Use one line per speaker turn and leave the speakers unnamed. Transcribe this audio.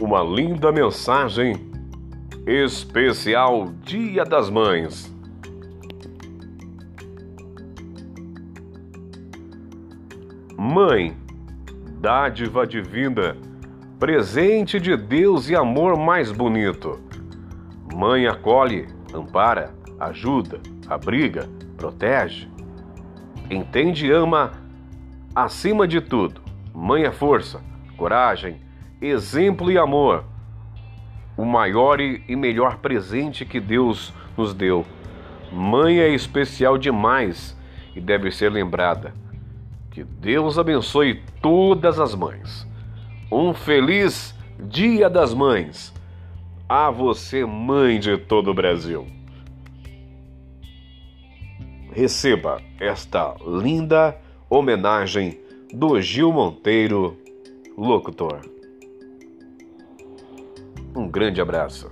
uma linda mensagem especial Dia das Mães. Mãe, dádiva divina, presente de Deus e amor mais bonito. Mãe acolhe, ampara, ajuda, abriga, protege. Entende e ama acima de tudo. Mãe é força, coragem, exemplo e amor. O maior e melhor presente que Deus nos deu. Mãe é especial demais e deve ser lembrada. Que Deus abençoe todas as mães. Um feliz Dia das Mães. A você, mãe de todo o Brasil. Receba esta linda homenagem do Gil Monteiro, locutor. Um grande abraço.